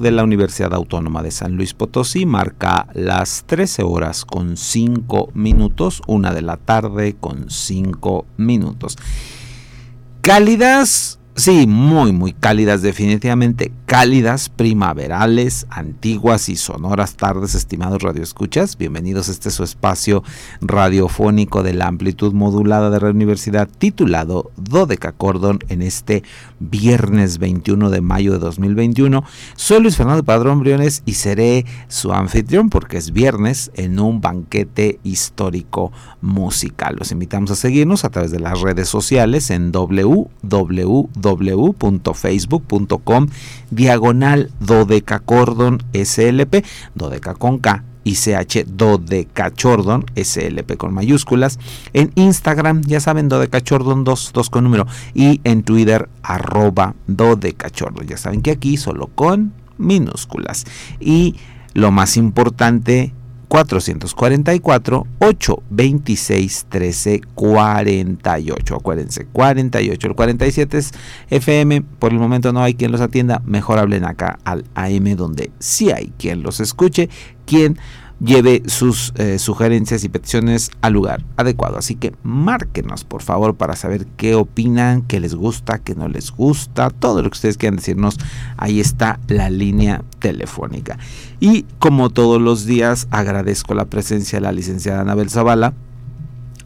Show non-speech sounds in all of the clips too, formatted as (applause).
De la Universidad Autónoma de San Luis Potosí marca las 13 horas con 5 minutos, una de la tarde con 5 minutos. Cálidas Sí, muy, muy cálidas, definitivamente cálidas, primaverales, antiguas y sonoras tardes, estimados radioescuchas. Bienvenidos a este su espacio radiofónico de la amplitud modulada de la universidad titulado Dodeca Cordon en este viernes 21 de mayo de 2021. Soy Luis Fernando Padrón Briones y seré su anfitrión porque es viernes en un banquete histórico musical. Los invitamos a seguirnos a través de las redes sociales en www www.facebook.com diagonal dodecacordon slp, dodeca con K y CH Dodecachordon, SLP con mayúsculas. En Instagram, ya saben, Dodecachordon 2, 2 con número. Y en Twitter, arroba Dodecachordon. Ya saben que aquí solo con minúsculas. Y lo más importante, 444 826 13 48. Acuérdense, 48. El 47 es FM. Por el momento no hay quien los atienda. Mejor hablen acá al AM donde sí hay quien los escuche. Quien lleve sus eh, sugerencias y peticiones al lugar adecuado. Así que márquenos por favor para saber qué opinan, qué les gusta, qué no les gusta, todo lo que ustedes quieran decirnos. Ahí está la línea telefónica. Y como todos los días agradezco la presencia de la licenciada Anabel Zavala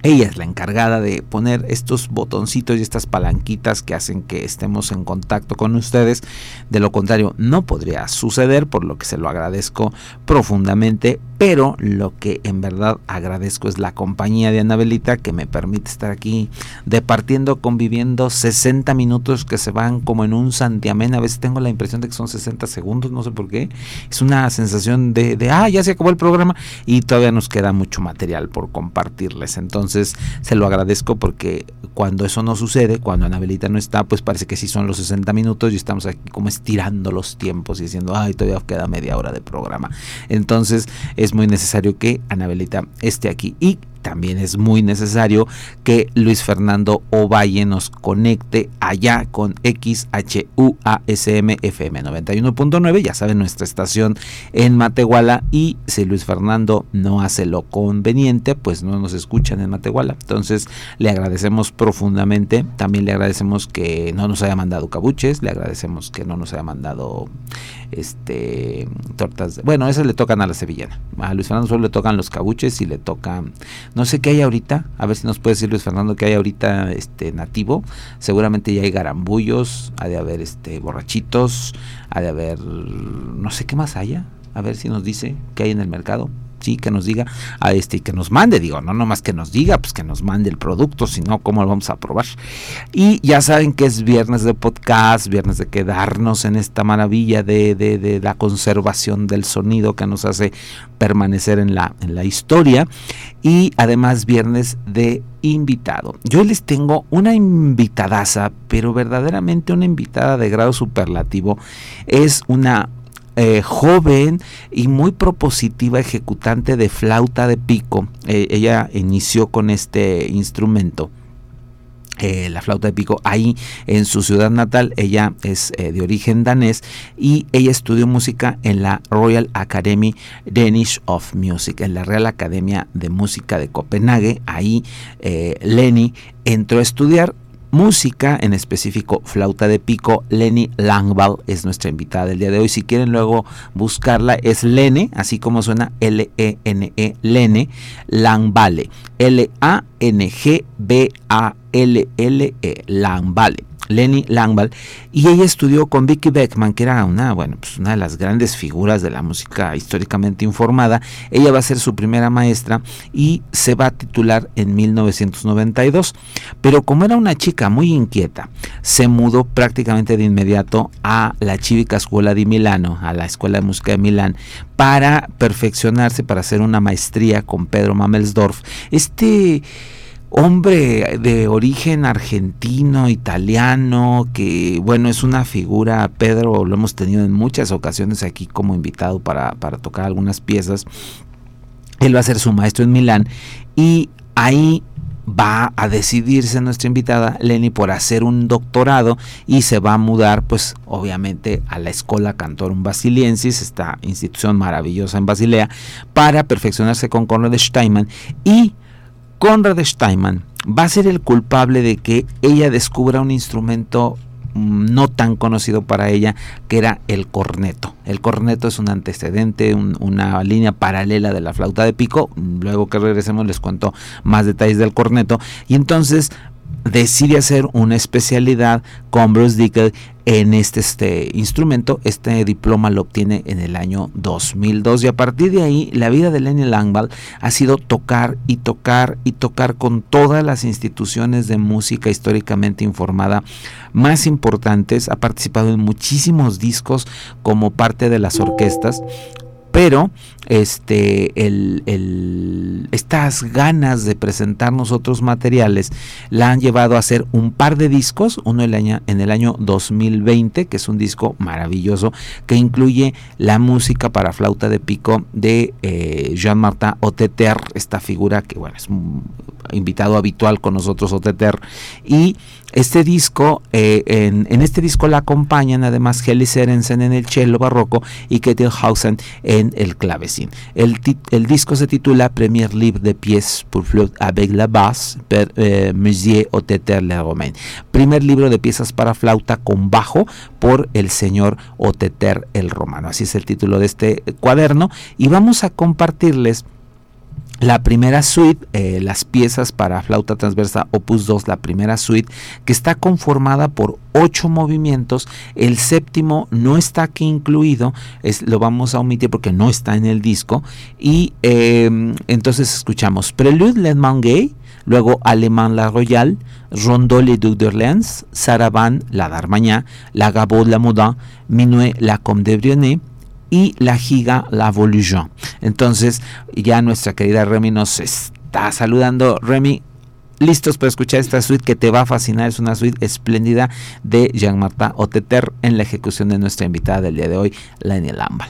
ella es la encargada de poner estos botoncitos y estas palanquitas que hacen que estemos en contacto con ustedes. De lo contrario, no podría suceder, por lo que se lo agradezco profundamente. Pero lo que en verdad agradezco es la compañía de Anabelita que me permite estar aquí departiendo, conviviendo 60 minutos que se van como en un santiamén. A veces tengo la impresión de que son 60 segundos, no sé por qué. Es una sensación de, de ah, ya se acabó el programa y todavía nos queda mucho material por compartirles. Entonces, se lo agradezco porque cuando eso no sucede, cuando Anabelita no está, pues parece que sí son los 60 minutos y estamos aquí como estirando los tiempos y diciendo, ay, todavía queda media hora de programa. Entonces es muy necesario que Anabelita esté aquí. Y también es muy necesario que Luis Fernando Ovalle nos conecte allá con XHUASM FM 91.9, ya saben, nuestra estación en Matehuala. Y si Luis Fernando no hace lo conveniente, pues no nos escuchan en Matehuala. Entonces le agradecemos profundamente. También le agradecemos que no nos haya mandado cabuches, le agradecemos que no nos haya mandado este tortas. bueno, esas le tocan a la sevillana. A Luis Fernando solo le tocan los cabuches y le tocan no sé qué hay ahorita, a ver si nos puede decir Luis Fernando qué hay ahorita este nativo. Seguramente ya hay garambullos, ha de haber este borrachitos, ha de haber no sé qué más haya. A ver si nos dice qué hay en el mercado sí, que nos diga, a este, que nos mande, digo, no nomás que nos diga, pues que nos mande el producto, sino cómo lo vamos a probar. Y ya saben que es viernes de podcast, viernes de quedarnos en esta maravilla de, de, la conservación del sonido que nos hace permanecer en la, en la historia. Y además viernes de invitado. Yo les tengo una invitadaza, pero verdaderamente una invitada de grado superlativo. Es una eh, joven y muy propositiva ejecutante de flauta de pico. Eh, ella inició con este instrumento. Eh, la flauta de pico ahí en su ciudad natal ella es de origen danés y ella estudió música en la Royal Academy Danish of Music en la Real Academia de Música de Copenhague ahí Lenny entró a estudiar música, en específico flauta de pico. Lenny Langval es nuestra invitada del día de hoy. Si quieren luego buscarla, es Lene, así como suena L-E-N-E, Lene Langvale. L-A-N-G-B-A-L-L-E, Langvale. Lenny Langval, y ella estudió con Vicky Beckman, que era una, bueno, pues una de las grandes figuras de la música históricamente informada. Ella va a ser su primera maestra y se va a titular en 1992. Pero como era una chica muy inquieta, se mudó prácticamente de inmediato a la Civica Escuela di Milano, a la Escuela de Música de Milán, para perfeccionarse, para hacer una maestría con Pedro Mamelsdorf. Este hombre de origen argentino, italiano, que bueno, es una figura, Pedro lo hemos tenido en muchas ocasiones aquí como invitado para, para tocar algunas piezas. Él va a ser su maestro en Milán y ahí va a decidirse nuestra invitada Lenny por hacer un doctorado y se va a mudar pues obviamente a la Escola Cantorum Basiliensis, esta institución maravillosa en Basilea, para perfeccionarse con Conrad Steinman. Y Conrad Steinman va a ser el culpable de que ella descubra un instrumento no tan conocido para ella, que era el corneto. El corneto es un antecedente, una línea paralela de la flauta de pico. Luego que regresemos les cuento más detalles del corneto. Y entonces decide hacer una especialidad con Bruce Dickel en este, este, instrumento. Este diploma lo obtiene en el año 2002 y a partir de ahí la vida de Lenny Langval ha sido tocar y tocar y tocar con todas las instituciones de música históricamente informada más importantes. Ha participado en muchísimos discos como parte de las orquestas pero este estas ganas de presentarnos otros materiales la han llevado a hacer un par de discos, uno el año, en el año 2020, que es un disco maravilloso, que incluye la música para flauta de pico de eh, Jean-Martin Oteter, esta figura que bueno, es un invitado habitual con nosotros Oteter, y este disco, eh, en, este disco la acompañan además Heli Serensen en el cello barroco y Kettelhausen en el clavecín. El, el, disco se titula Premier Livre de pièces pour flûte avec la basse per eh, Monsieur Oteter Le Romain. Primer libro de piezas para flauta con bajo por el señor Oteter el Romano. Así es el título de este cuaderno y vamos a compartirles la primera suite, eh, las piezas para flauta transversa opus 2, la primera suite, que está conformada por ocho movimientos. El séptimo no está aquí incluido, es, lo vamos a omitir porque no está en el disco. Y em, entonces escuchamos Prelude Le Gay, luego Alemán La Royale, Rondeau Le Duc d'Orléans, Saravan La Darmagnac, La Gabot La Modin, Minuet La Comte de Brionnais, y la giga La Volution. Entonces ya nuestra querida Remy nos está saludando. Remy, listos para escuchar esta suite que te va a fascinar. Es una suite espléndida de Jean-Martin Oteter en la ejecución de nuestra invitada del día de hoy, Lenny Lambal.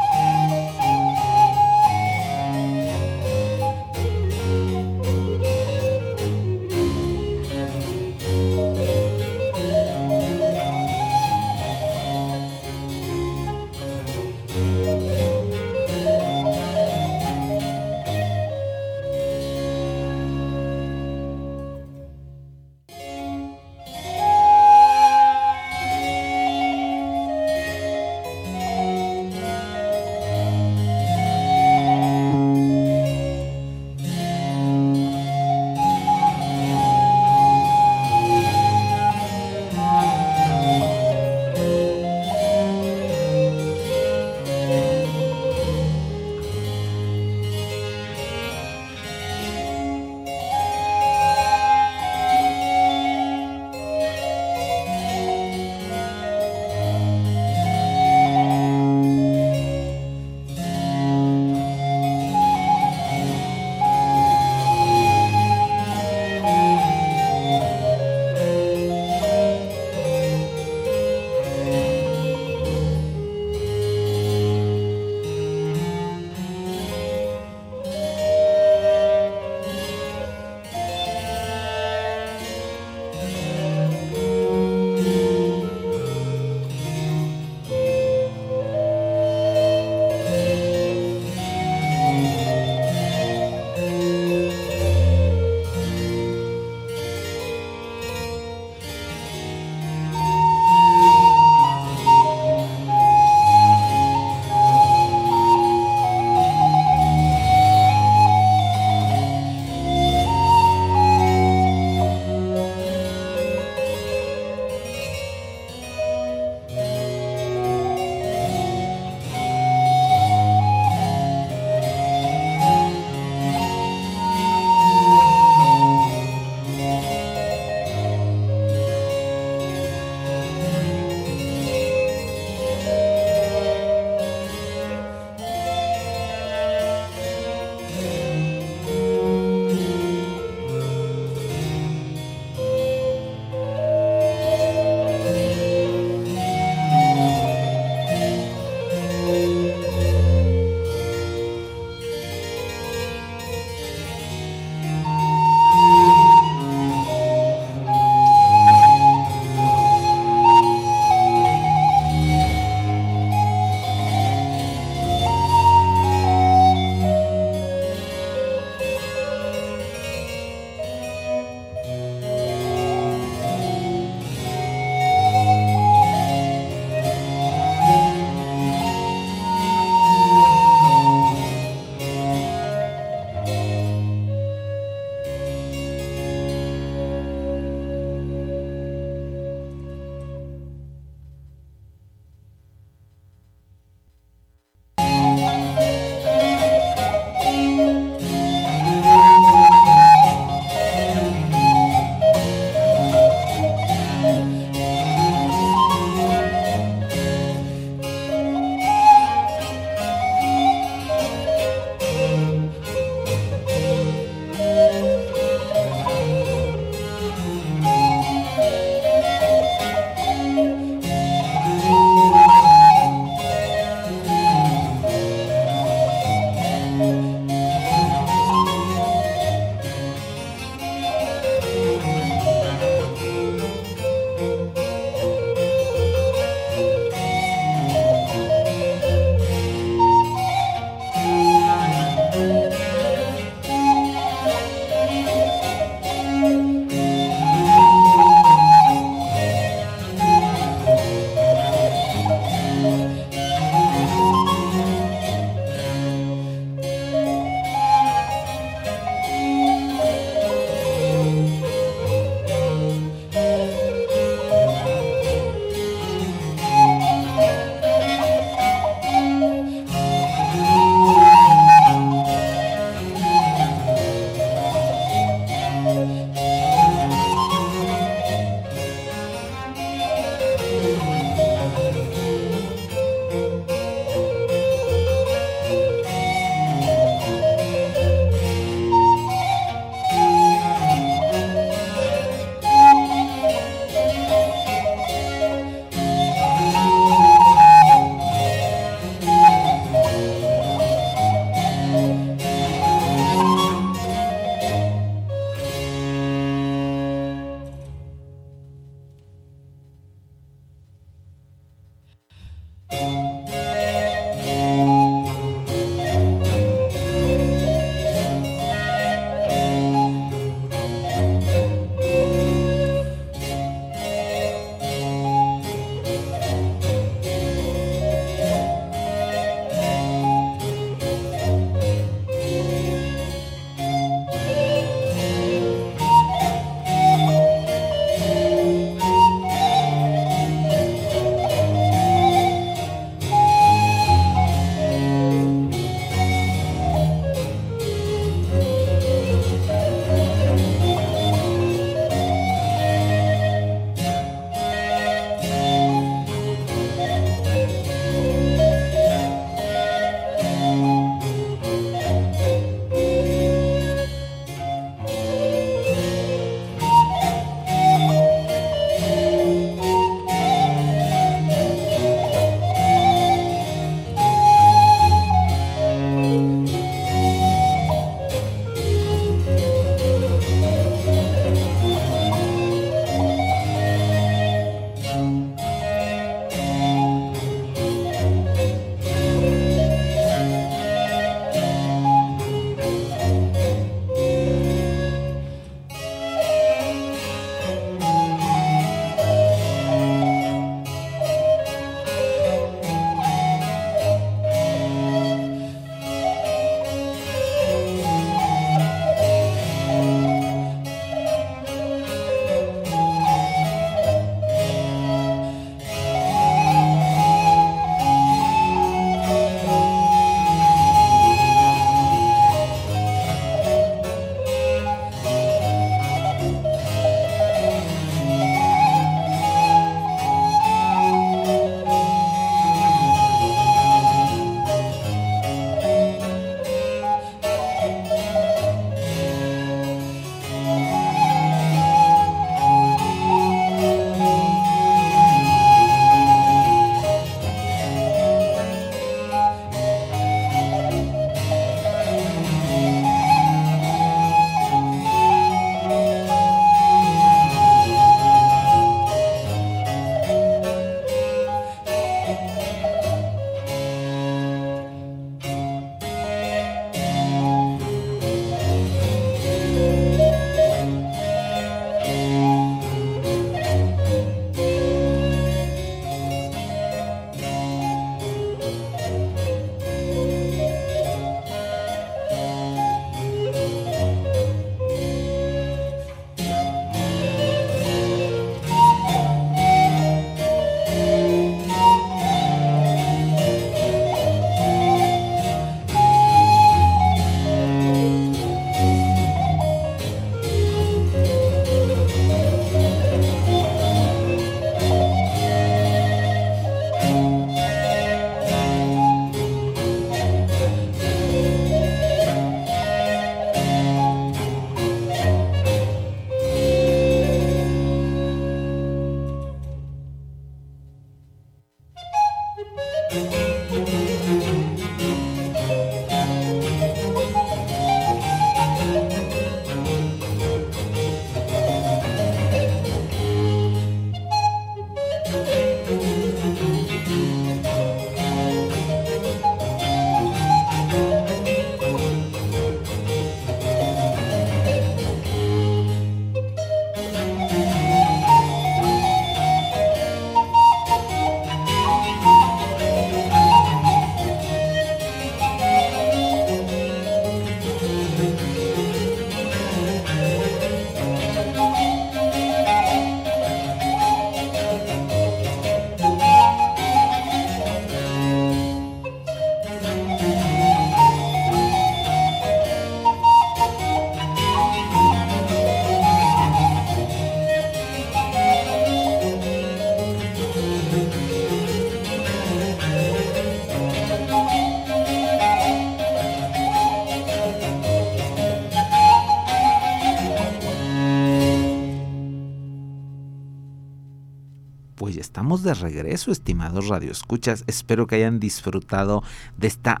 De regreso, estimados radioescuchas. Espero que hayan disfrutado de esta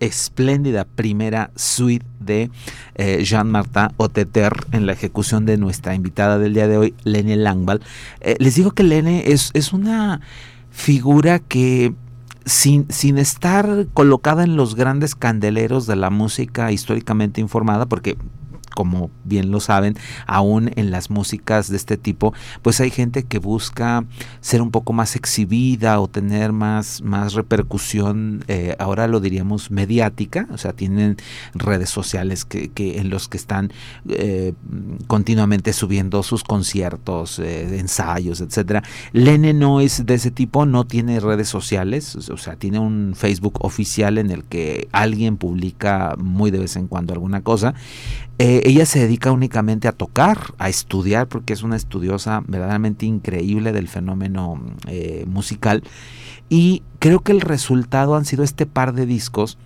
espléndida primera suite de eh, Jean-Martin Oteter en la ejecución de nuestra invitada del día de hoy, Lene Langval. Eh, les digo que Lene es, es una figura que sin, sin, estar colocada en los grandes candeleros de la música históricamente informada, porque como bien lo saben, aún en las músicas de este tipo, pues hay gente que busca ser un poco más exhibida o tener más, más repercusión, eh, ahora lo diríamos mediática, o sea, tienen redes sociales que, en los que están eh, continuamente subiendo sus conciertos, eh, ensayos, etcétera. Lene no es de ese tipo, no tiene redes sociales, o sea, tiene un Facebook oficial en el que alguien publica muy de vez en cuando alguna cosa. Eh, ella se dedica únicamente a tocar, a estudiar, porque es una estudiosa verdaderamente increíble del fenómeno eh, musical. Y creo que el resultado han sido este par de discos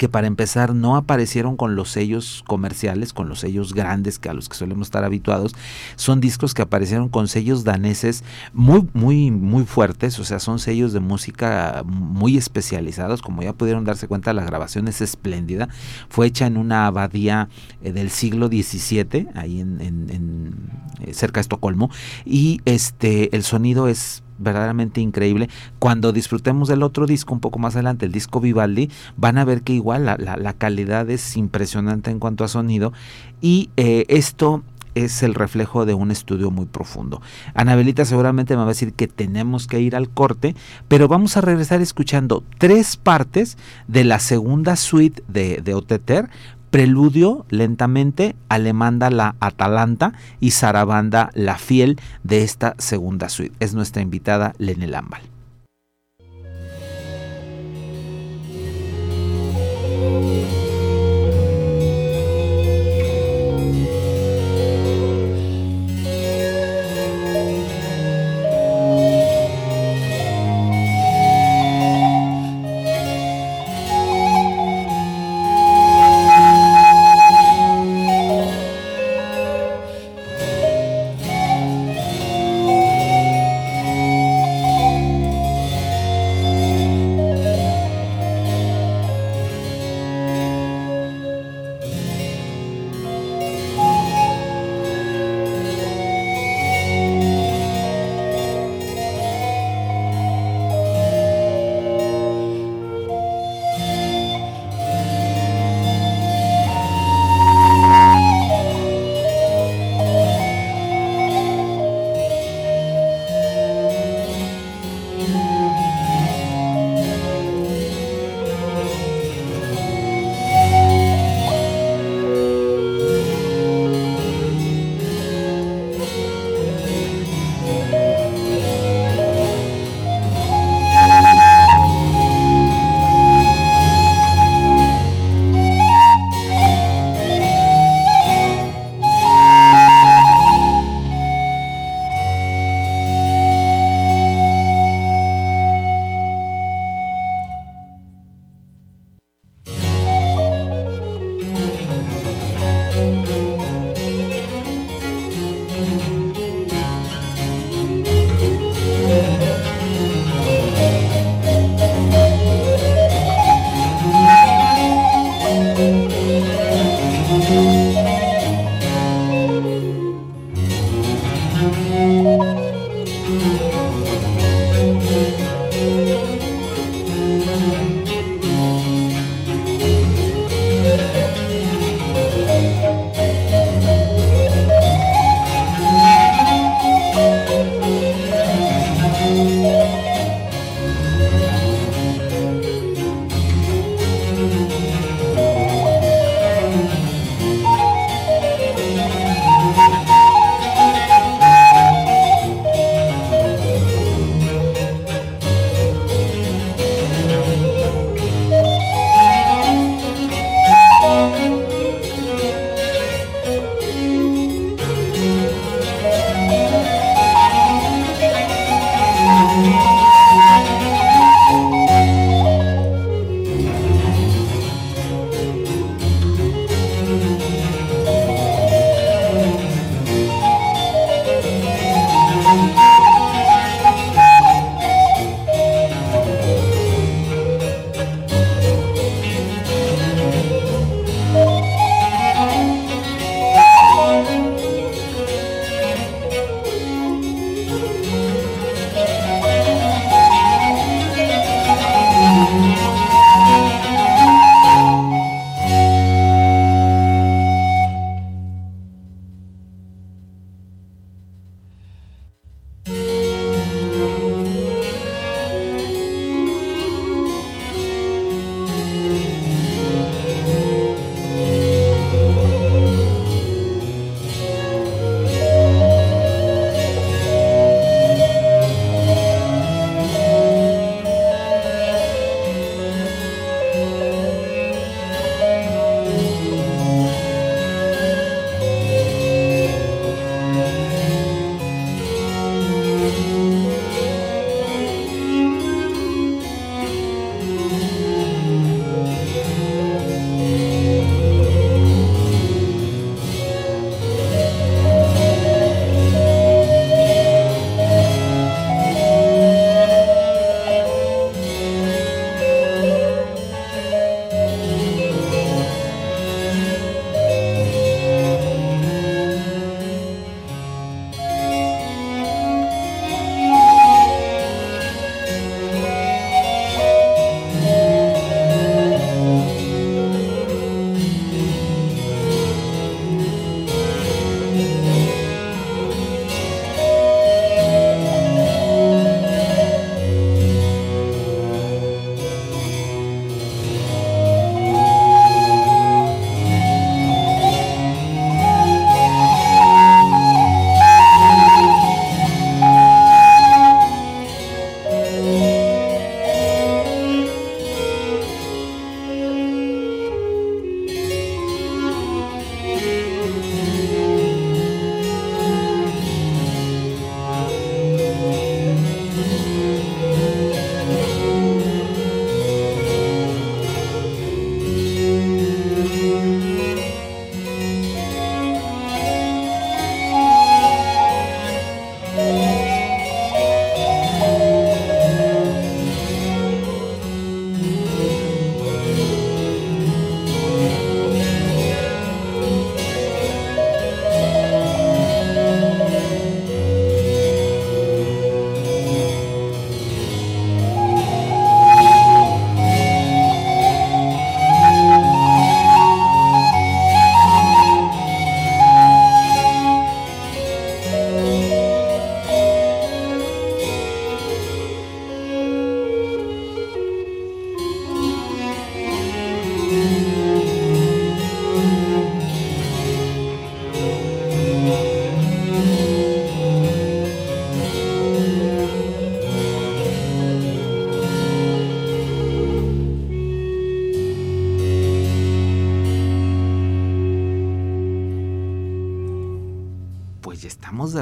que para empezar no aparecieron con los sellos comerciales, con los sellos grandes que a los que solemos estar habituados, son discos que aparecieron con sellos daneses muy muy muy fuertes, o sea, son sellos de música muy especializados, como ya pudieron darse cuenta, la grabación es espléndida, fue hecha en una abadía eh, del siglo XVII, ahí en, eh, cerca de Estocolmo, y este el sonido es verdaderamente increíble. Cuando disfrutemos del otro disco un poco más adelante, el disco Vivaldi, van a ver que igual la, calidad es impresionante en cuanto a sonido y eh, esto es el reflejo de un estudio muy profundo. Anabelita seguramente me va a decir que tenemos que ir al corte, pero vamos a regresar escuchando tres partes de la segunda suite de, de Oteter preludio lentamente, Alemanda la Atalanta y Sarabanda la Fiel de esta segunda suite. Es nuestra invitada Lene Lambal.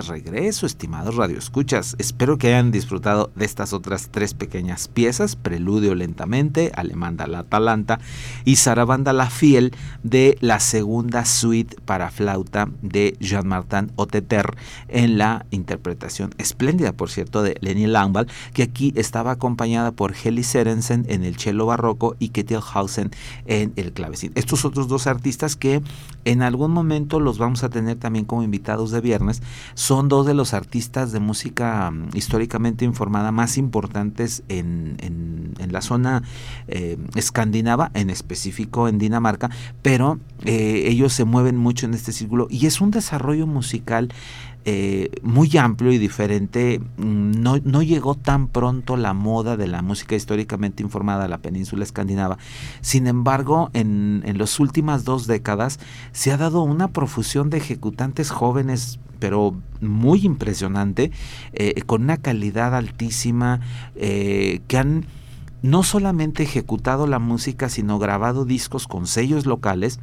Regreso, estimados radioescuchas. Espero que hayan disfrutado de estas otras tres pequeñas piezas: Preludio lentamente, Alemanda la Atalanta y Sarabanda la Fiel de la segunda suite para flauta de Jean-Martin Oteter en la interpretación espléndida, por cierto, de Lenny Langwall, que aquí estaba acompañada por Heli Serensen en el cello barroco y Kettelhausen en el clavecín. Estos otros dos artistas que en algún momento los vamos a tener también como invitados de viernes son dos de los artistas de música mm, históricamente informada más importantes en, en, la zona eh, escandinava, en específico en Dinamarca, pero eh, ellos se mueven mucho en este círculo y es un desarrollo musical eh, muy amplio y diferente. Mm, no, no, llegó tan pronto la moda de la música históricamente informada a la península escandinava. Sin embargo, en, en las últimas dos décadas se ha dado una profusión de ejecutantes jóvenes pero muy impresionante, eh, con una calidad altísima, eh, que han no solamente ejecutado la música, sino grabado discos con sellos locales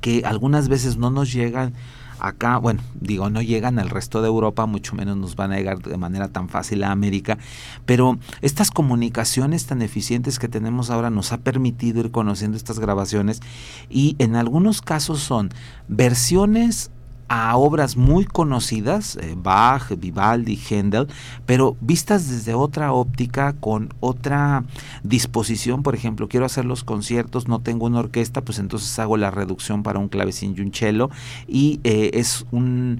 que algunas veces no nos llegan acá, bueno, digo, no llegan al resto de Europa, mucho menos nos van a llegar de manera tan fácil a América, pero estas comunicaciones tan eficientes que tenemos ahora nos ha permitido ir conociendo estas grabaciones y en algunos casos son versiones a obras muy conocidas, eh, Bach, Vivaldi, Händel, pero vistas desde otra óptica, con otra disposición. Por ejemplo, quiero hacer los conciertos, no tengo una orquesta, pues entonces hago la reducción para un clavecín y un cello, y eh, es un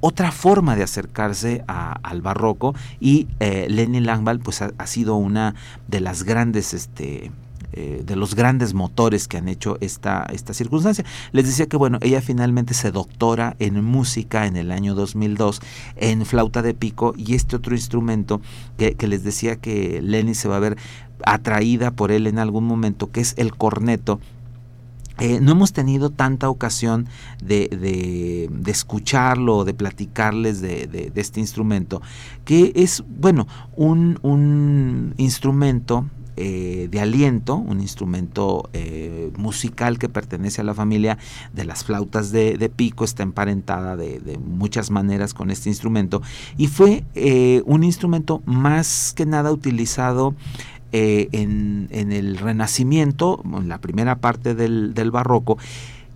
otra forma de acercarse al barroco y eh, Lenny Langwall pues ha, ha, sido una de las grandes este, eh, de los grandes motores que han hecho esta, esta circunstancia. Les decía que bueno, ella finalmente se doctora en música en el año 2002 en flauta de pico y este otro instrumento que, les decía que Lenny se va a ver atraída por él en algún momento, que es el corneto, eh, no hemos tenido tanta ocasión de, de, de escucharlo o de platicarles de, de, este instrumento, que es, bueno, un, un instrumento eh, de aliento, un instrumento eh, musical que pertenece a la familia de las flautas de, pico, está emparentada de, muchas maneras con este instrumento. Y fue eh, un instrumento más que nada utilizado en, el Renacimiento, en la primera parte del, del barroco,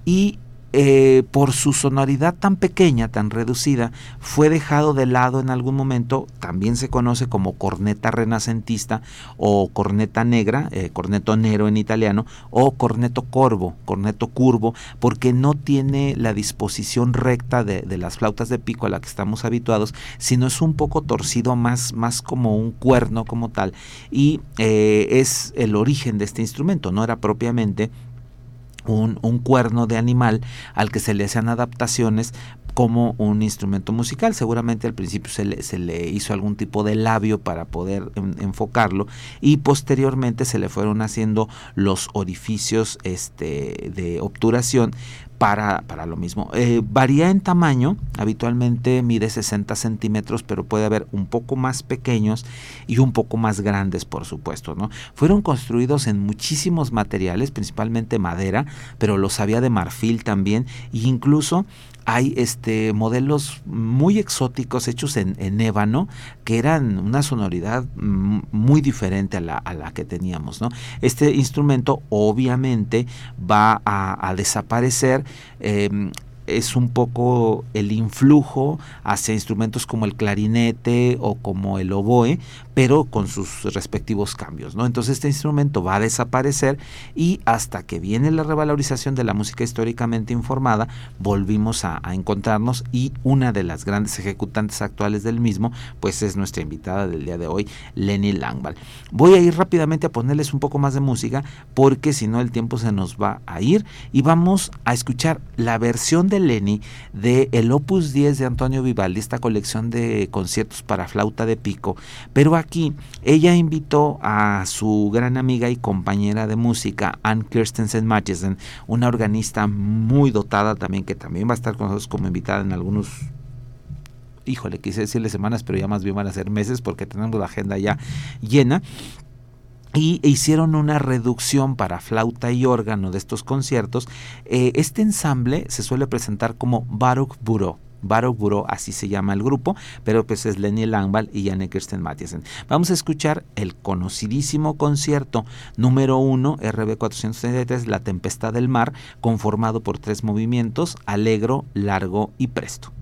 y eh, por su sonoridad tan pequeña, tan reducida, fue dejado de lado en algún momento, también se conoce como corneta renacentista o corneta negra, eh, corneto nero en italiano, o corneto corvo, corneto curvo, porque no tiene la disposición recta de, las flautas de pico a la que estamos habituados, sino es un poco torcido, más, más como un cuerno como tal, y eh, es el origen de este instrumento, no era propiamente un, cuerno de animal al que se le hacían adaptaciones como un instrumento musical. Seguramente al principio se le, se le hizo algún tipo de labio para poder enfocarlo y posteriormente se le fueron haciendo los orificios este, de obturación para, para lo mismo. Eh, varía en tamaño, habitualmente mide 60 centímetros, pero puede haber un poco más pequeños y un poco más grandes, por supuesto. ¿no? Fueron construidos en muchísimos materiales, principalmente madera, pero los había de marfil también, e incluso hay este modelos muy exóticos hechos en, ébano que eran una sonoridad muy diferente a la, a la que teníamos. Este instrumento obviamente va a, desaparecer. Em, es un poco el influjo hacia instrumentos como el clarinete o como el oboe, pero con sus respectivos cambios, ¿no? Entonces este instrumento va a desaparecer y hasta que viene la revalorización de la música históricamente informada, volvimos a, encontrarnos y una de las grandes ejecutantes actuales del mismo, pues es nuestra invitada del día de hoy, Lenny Langwall. Voy a ir rápidamente a ponerles un poco más de música porque si no el tiempo se nos va a ir y vamos a escuchar la versión de Lenny de el Opus 10 de Antonio Vivaldi, esta colección de conciertos para flauta de pico, pero aquí ella invitó a su gran amiga y compañera de música, Ann Kirstensen Matchesen, una organista muy dotada también, que también va a estar con nosotros como invitada en algunos híjole, quise decirle semanas, pero ya más bien van a ser meses porque tenemos la agenda ya llena y hicieron una reducción para flauta y órgano de estos conciertos. Eh, este ensamble se suele presentar como Baruch Bureau. Baruch Bureau, así se llama el grupo, pero pues es Lenny Langwall y Janne Kirsten Mathiesen. Vamos a escuchar el conocidísimo concierto número 1, RB 433, La Tempestad del Mar, conformado por tres movimientos, alegro, largo y presto.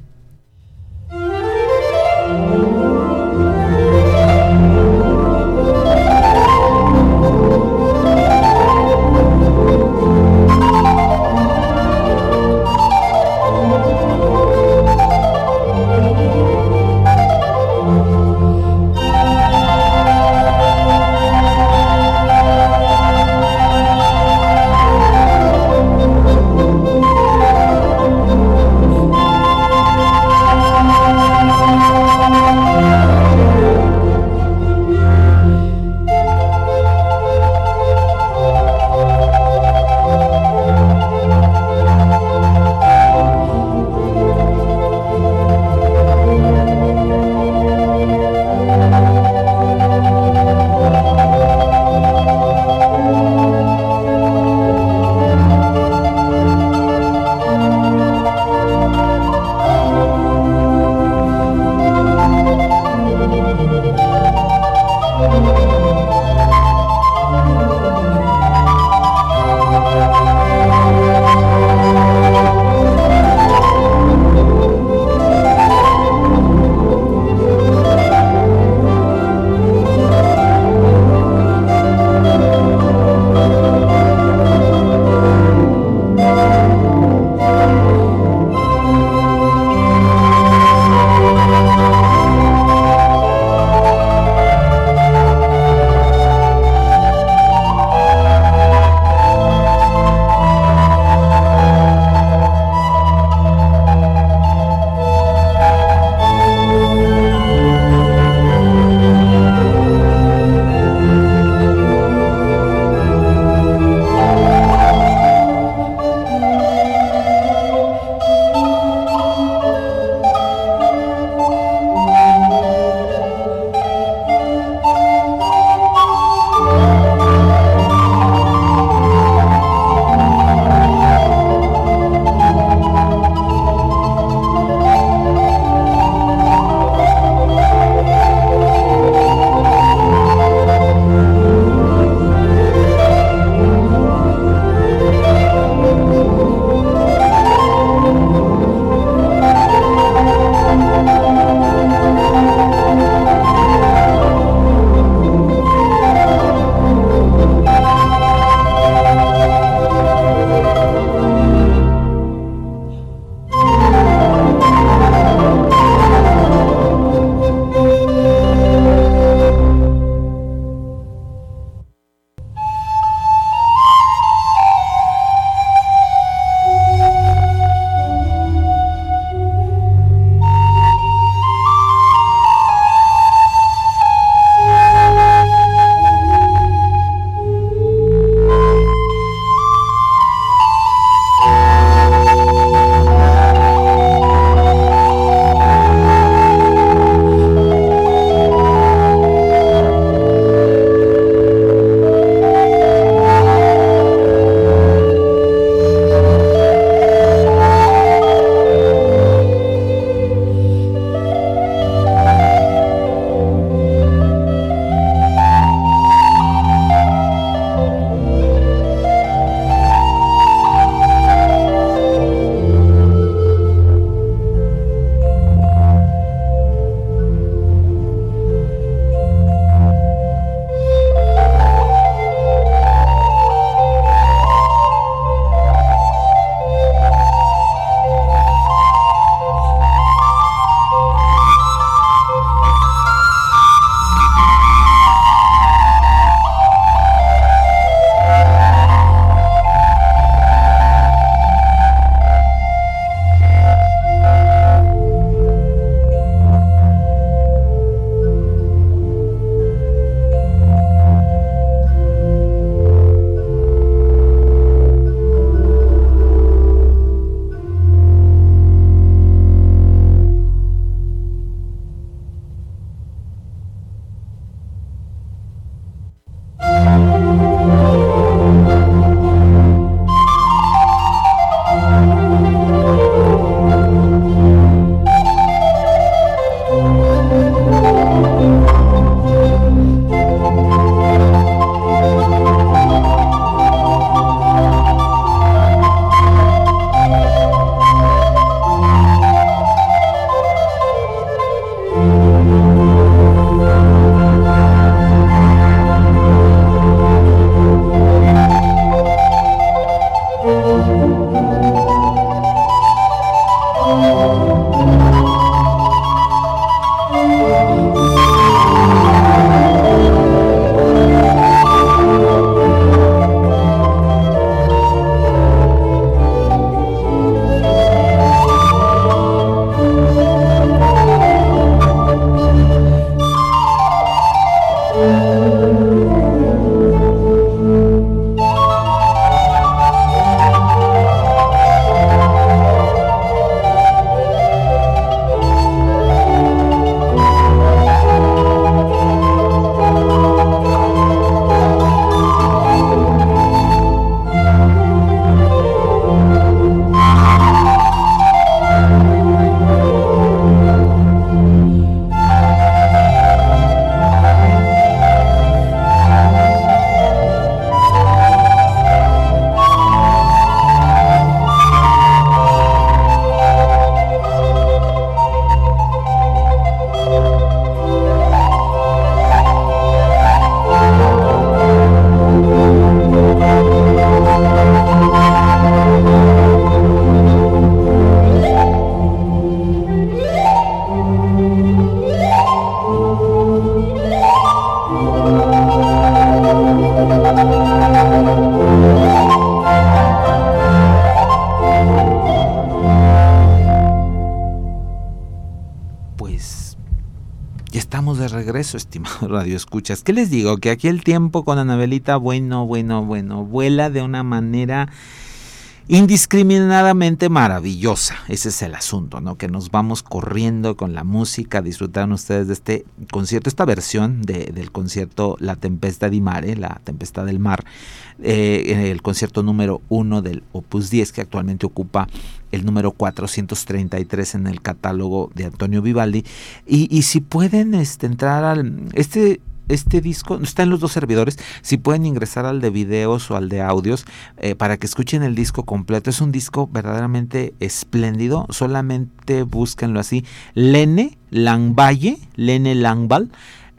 Regreso, (laughs) estimado Radio Escuchas. ¿Qué les digo? Que aquí el tiempo con Anabelita, bueno, bueno, bueno, vuela de una manera indiscriminadamente maravillosa. Ese es el asunto, ¿no? Que nos vamos corriendo con la música, disfrutaron ustedes de este concierto, esta versión del concierto La Tempesta di Mare, La Tempestad del Mar, eh, el concierto número uno del Opus 10, que actualmente ocupa el número 433 en el catálogo de Antonio Vivaldi. Y, si pueden este, entrar al... Este este disco está en los dos servidores. Si pueden ingresar al de videos o al de audios eh, para que escuchen el disco completo. Es un disco verdaderamente espléndido. Solamente búsquenlo así. Lene Langvalle, Lene Langval,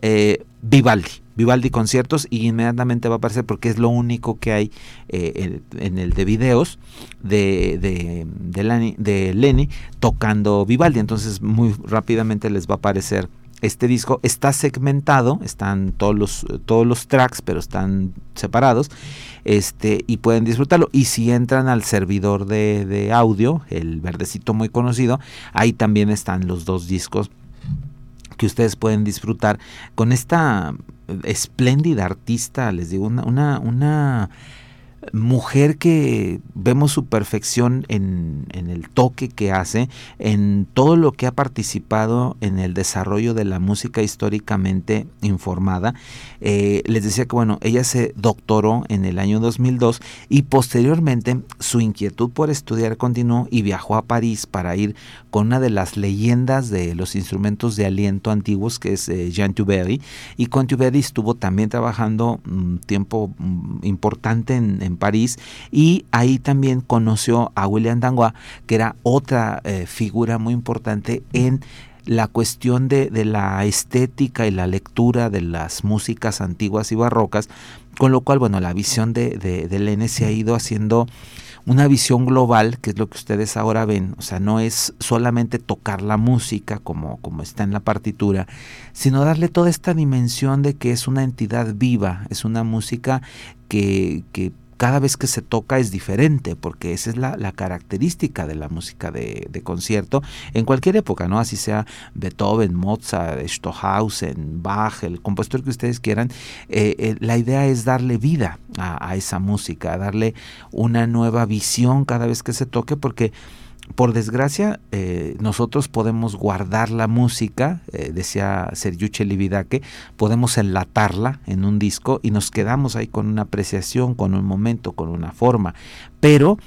eh, Vivaldi. Vivaldi conciertos y inmediatamente va a aparecer porque es lo único que hay eh, en, el de videos de, de, de, de Lenny tocando Vivaldi. Entonces muy rápidamente les va a aparecer este disco está segmentado, están todos los, todos los tracks, pero están separados, este, y pueden disfrutarlo. Y si entran al servidor de, de audio, el verdecito muy conocido, ahí también están los dos discos que ustedes pueden disfrutar con esta espléndida artista, les digo, una, una, una mujer que vemos su perfección en, el toque que hace, en todo lo que ha participado en el desarrollo de la música históricamente informada. Eh, les decía que bueno, ella se doctoró en el año 2002 y posteriormente su inquietud por estudiar continuó y viajó a París para ir con una de las leyendas de los instrumentos de aliento antiguos que es eh, Jean Tuberry y con Tuberry estuvo también trabajando un tiempo mm, importante en París y ahí también conoció a William Dangois, que era otra eh, figura muy importante en la cuestión de, la estética y la lectura de las músicas antiguas y barrocas, con lo cual, bueno, la visión de, de, de se ha ido haciendo una visión global, que es lo que ustedes ahora ven, o sea, no es solamente tocar la música como, como está en la partitura, sino darle toda esta dimensión de que es una entidad viva, es una música que, que cada vez que se toca es diferente, porque esa es la, característica de la música de, concierto en cualquier época, ¿no? Así sea Beethoven, Mozart, Stohausen, Bach, el compositor que ustedes quieran, eh, eh, la idea es darle vida a, a esa música, darle una nueva visión cada vez que se toque, porque por desgracia, eh, nosotros podemos guardar la música, eh, decía Sergiuche Lividake, podemos enlatarla en un disco y nos quedamos ahí con una apreciación, con un momento, con una forma, pero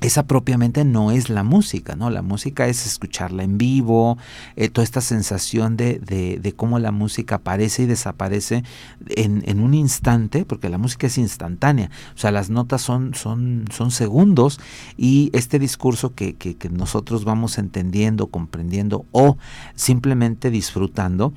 esa propiamente no es la música, ¿no? La música es escucharla en vivo, eh, toda esta sensación de, de, cómo la música aparece y desaparece en, en, un instante, porque la música es instantánea, o sea, las notas son, son, son segundos y este discurso que, que, que nosotros vamos entendiendo, comprendiendo o simplemente disfrutando,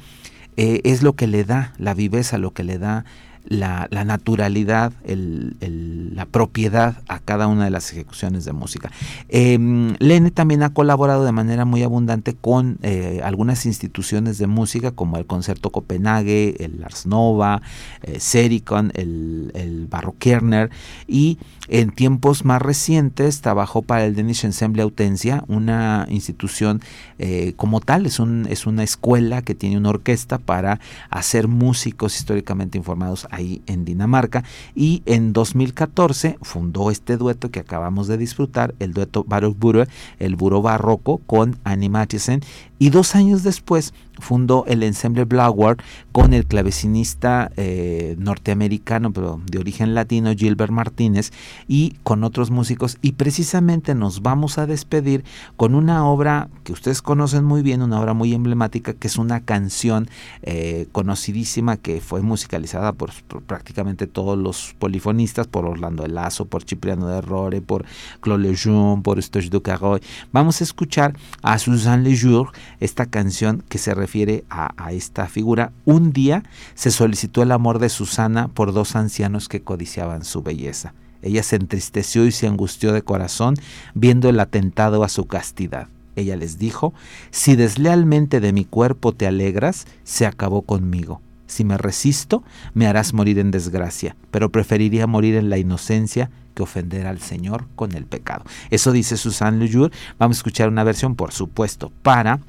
eh, es lo que le da la viveza, lo que le da la, naturalidad, la propiedad a cada una de las ejecuciones de música. Eh, Lene también ha colaborado de manera muy abundante con eh, algunas instituciones de música como el Concerto Copenhague, el Ars Nova, eh, Sericon, el, el Kerner y en tiempos más recientes trabajó para el Danish Ensemble Autencia, una institución eh, como tal, es, un, es una escuela que tiene una orquesta para hacer músicos históricamente informados ahí en Dinamarca y en 2014 fundó este dueto que acabamos de disfrutar, el dueto Burre, el buro barroco con Annie Mathisen y dos años después fundó el ensemble Blackboard con el clavecinista eh, norteamericano, pero de origen latino, Gilbert Martínez, y con otros músicos. Y precisamente nos vamos a despedir con una obra que ustedes conocen muy bien, una obra muy emblemática, que es una canción eh, conocidísima que fue musicalizada por, prácticamente todos los polifonistas, por Orlando de Lazo, por Cipriano de Rore, por Claude Lejeune, por Stoche Ducaroy. Vamos a escuchar a Suzanne Lejour esta canción que se refiere a, a esta figura. Un día se solicitó el amor de Susana por dos ancianos que codiciaban su belleza. Ella se entristeció y se angustió de corazón viendo el atentado a su castidad. Ella les dijo, si deslealmente de mi cuerpo te alegras, se acabó conmigo. Si me resisto, me harás morir en desgracia, pero preferiría morir en la inocencia ofender al Señor con el pecado. Eso dice Susan Lejour. Vamos a escuchar una versión, por supuesto, para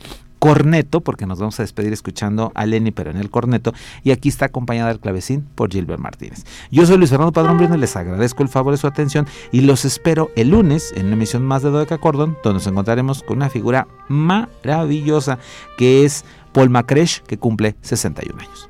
corneto, porque nos vamos a despedir escuchando a Lenny, pero en el corneto, y aquí está acompañada del clavecín por Gilbert Martínez. Yo soy Luis Fernando Padrón Brino, les agradezco el favor de su atención y los espero el lunes en una emisión más de Dodeca Cordon, donde nos encontraremos con una figura maravillosa que es Paul Macresh, que cumple 61 años.